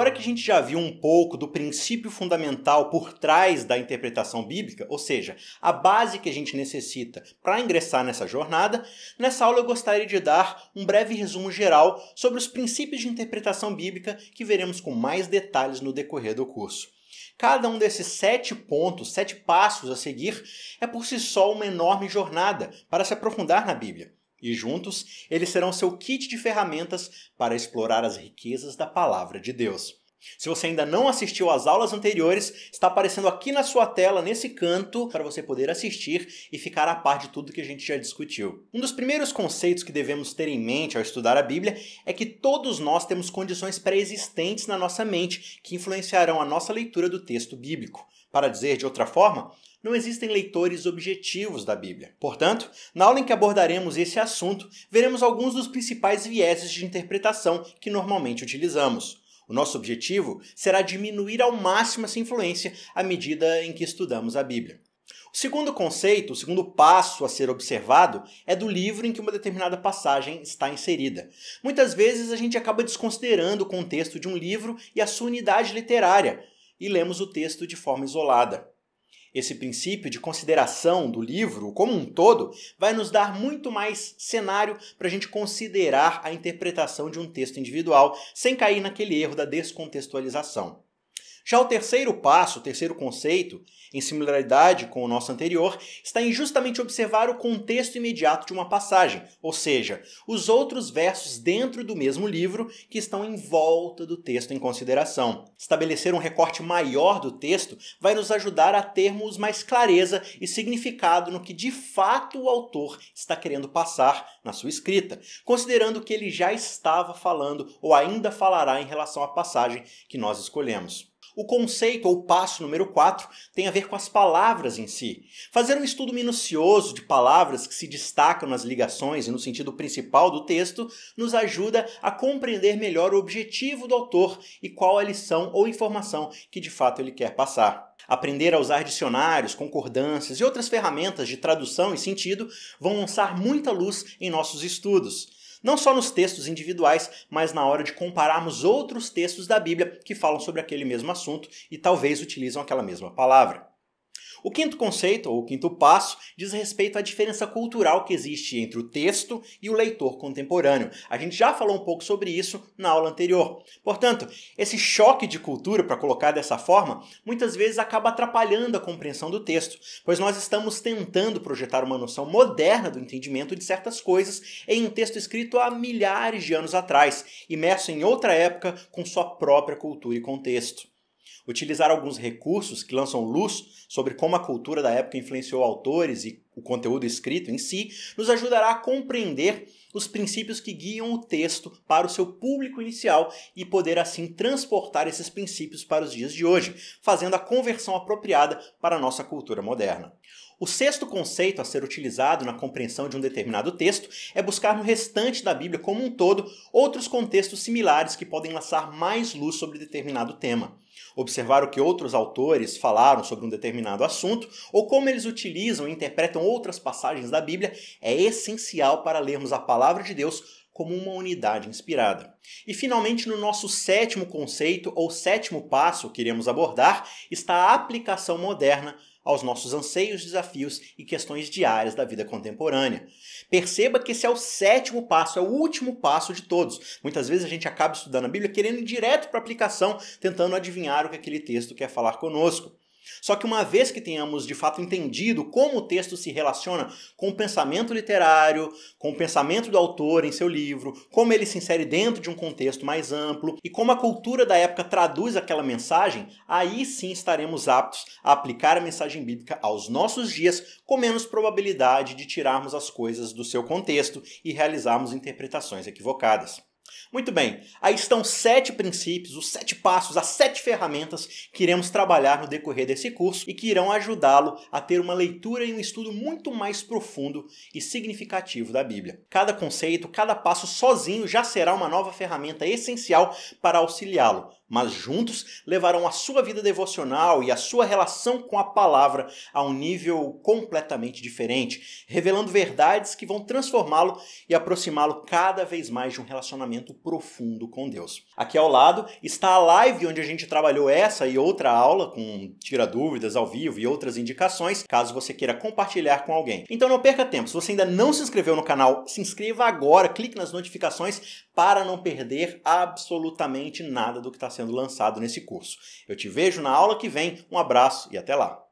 Agora que a gente já viu um pouco do princípio fundamental por trás da interpretação bíblica, ou seja, a base que a gente necessita para ingressar nessa jornada, nessa aula eu gostaria de dar um breve resumo geral sobre os princípios de interpretação bíblica que veremos com mais detalhes no decorrer do curso. Cada um desses sete pontos, sete passos a seguir, é por si só uma enorme jornada para se aprofundar na Bíblia. E juntos, eles serão seu kit de ferramentas para explorar as riquezas da palavra de Deus. Se você ainda não assistiu às aulas anteriores, está aparecendo aqui na sua tela, nesse canto, para você poder assistir e ficar a par de tudo que a gente já discutiu. Um dos primeiros conceitos que devemos ter em mente ao estudar a Bíblia é que todos nós temos condições pré-existentes na nossa mente que influenciarão a nossa leitura do texto bíblico. Para dizer de outra forma, não existem leitores objetivos da Bíblia. Portanto, na aula em que abordaremos esse assunto, veremos alguns dos principais vieses de interpretação que normalmente utilizamos. O nosso objetivo será diminuir ao máximo essa influência à medida em que estudamos a Bíblia. O segundo conceito, o segundo passo a ser observado, é do livro em que uma determinada passagem está inserida. Muitas vezes a gente acaba desconsiderando o contexto de um livro e a sua unidade literária e lemos o texto de forma isolada. Esse princípio de consideração do livro como um todo vai nos dar muito mais cenário para a gente considerar a interpretação de um texto individual sem cair naquele erro da descontextualização. Já o terceiro passo, o terceiro conceito, em similaridade com o nosso anterior, está em justamente observar o contexto imediato de uma passagem, ou seja, os outros versos dentro do mesmo livro que estão em volta do texto em consideração. Estabelecer um recorte maior do texto vai nos ajudar a termos mais clareza e significado no que de fato o autor está querendo passar na sua escrita, considerando que ele já estava falando ou ainda falará em relação à passagem que nós escolhemos. O conceito ou passo número 4 tem a ver com as palavras em si. Fazer um estudo minucioso de palavras que se destacam nas ligações e no sentido principal do texto nos ajuda a compreender melhor o objetivo do autor e qual a lição ou informação que de fato ele quer passar. Aprender a usar dicionários, concordâncias e outras ferramentas de tradução e sentido vão lançar muita luz em nossos estudos não só nos textos individuais, mas na hora de compararmos outros textos da Bíblia que falam sobre aquele mesmo assunto e talvez utilizam aquela mesma palavra. O quinto conceito, ou quinto passo, diz respeito à diferença cultural que existe entre o texto e o leitor contemporâneo. A gente já falou um pouco sobre isso na aula anterior. Portanto, esse choque de cultura, para colocar dessa forma, muitas vezes acaba atrapalhando a compreensão do texto, pois nós estamos tentando projetar uma noção moderna do entendimento de certas coisas em um texto escrito há milhares de anos atrás, imerso em outra época com sua própria cultura e contexto. Utilizar alguns recursos que lançam luz sobre como a cultura da época influenciou autores e o conteúdo escrito em si nos ajudará a compreender os princípios que guiam o texto para o seu público inicial e poder assim transportar esses princípios para os dias de hoje, fazendo a conversão apropriada para a nossa cultura moderna. O sexto conceito a ser utilizado na compreensão de um determinado texto é buscar no restante da Bíblia como um todo outros contextos similares que podem lançar mais luz sobre determinado tema. Observar o que outros autores falaram sobre um determinado assunto ou como eles utilizam e interpretam outras passagens da Bíblia é essencial para lermos a palavra de Deus como uma unidade inspirada. E finalmente, no nosso sétimo conceito ou sétimo passo que iremos abordar, está a aplicação moderna aos nossos anseios, desafios e questões diárias da vida contemporânea. Perceba que esse é o sétimo passo, é o último passo de todos. Muitas vezes a gente acaba estudando a Bíblia querendo ir direto para a aplicação, tentando adivinhar o que aquele texto quer falar conosco. Só que uma vez que tenhamos de fato entendido como o texto se relaciona com o pensamento literário, com o pensamento do autor em seu livro, como ele se insere dentro de um contexto mais amplo e como a cultura da época traduz aquela mensagem, aí sim estaremos aptos a aplicar a mensagem bíblica aos nossos dias com menos probabilidade de tirarmos as coisas do seu contexto e realizarmos interpretações equivocadas. Muito bem, aí estão sete princípios, os sete passos, as sete ferramentas que iremos trabalhar no decorrer desse curso e que irão ajudá-lo a ter uma leitura e um estudo muito mais profundo e significativo da Bíblia. Cada conceito, cada passo sozinho já será uma nova ferramenta essencial para auxiliá-lo mas juntos levarão a sua vida devocional e a sua relação com a palavra a um nível completamente diferente, revelando verdades que vão transformá-lo e aproximá-lo cada vez mais de um relacionamento profundo com Deus. Aqui ao lado está a live onde a gente trabalhou essa e outra aula com tira dúvidas ao vivo e outras indicações, caso você queira compartilhar com alguém. Então não perca tempo, se você ainda não se inscreveu no canal, se inscreva agora, clique nas notificações para não perder absolutamente nada do que está sendo lançado nesse curso. Eu te vejo na aula que vem, um abraço e até lá!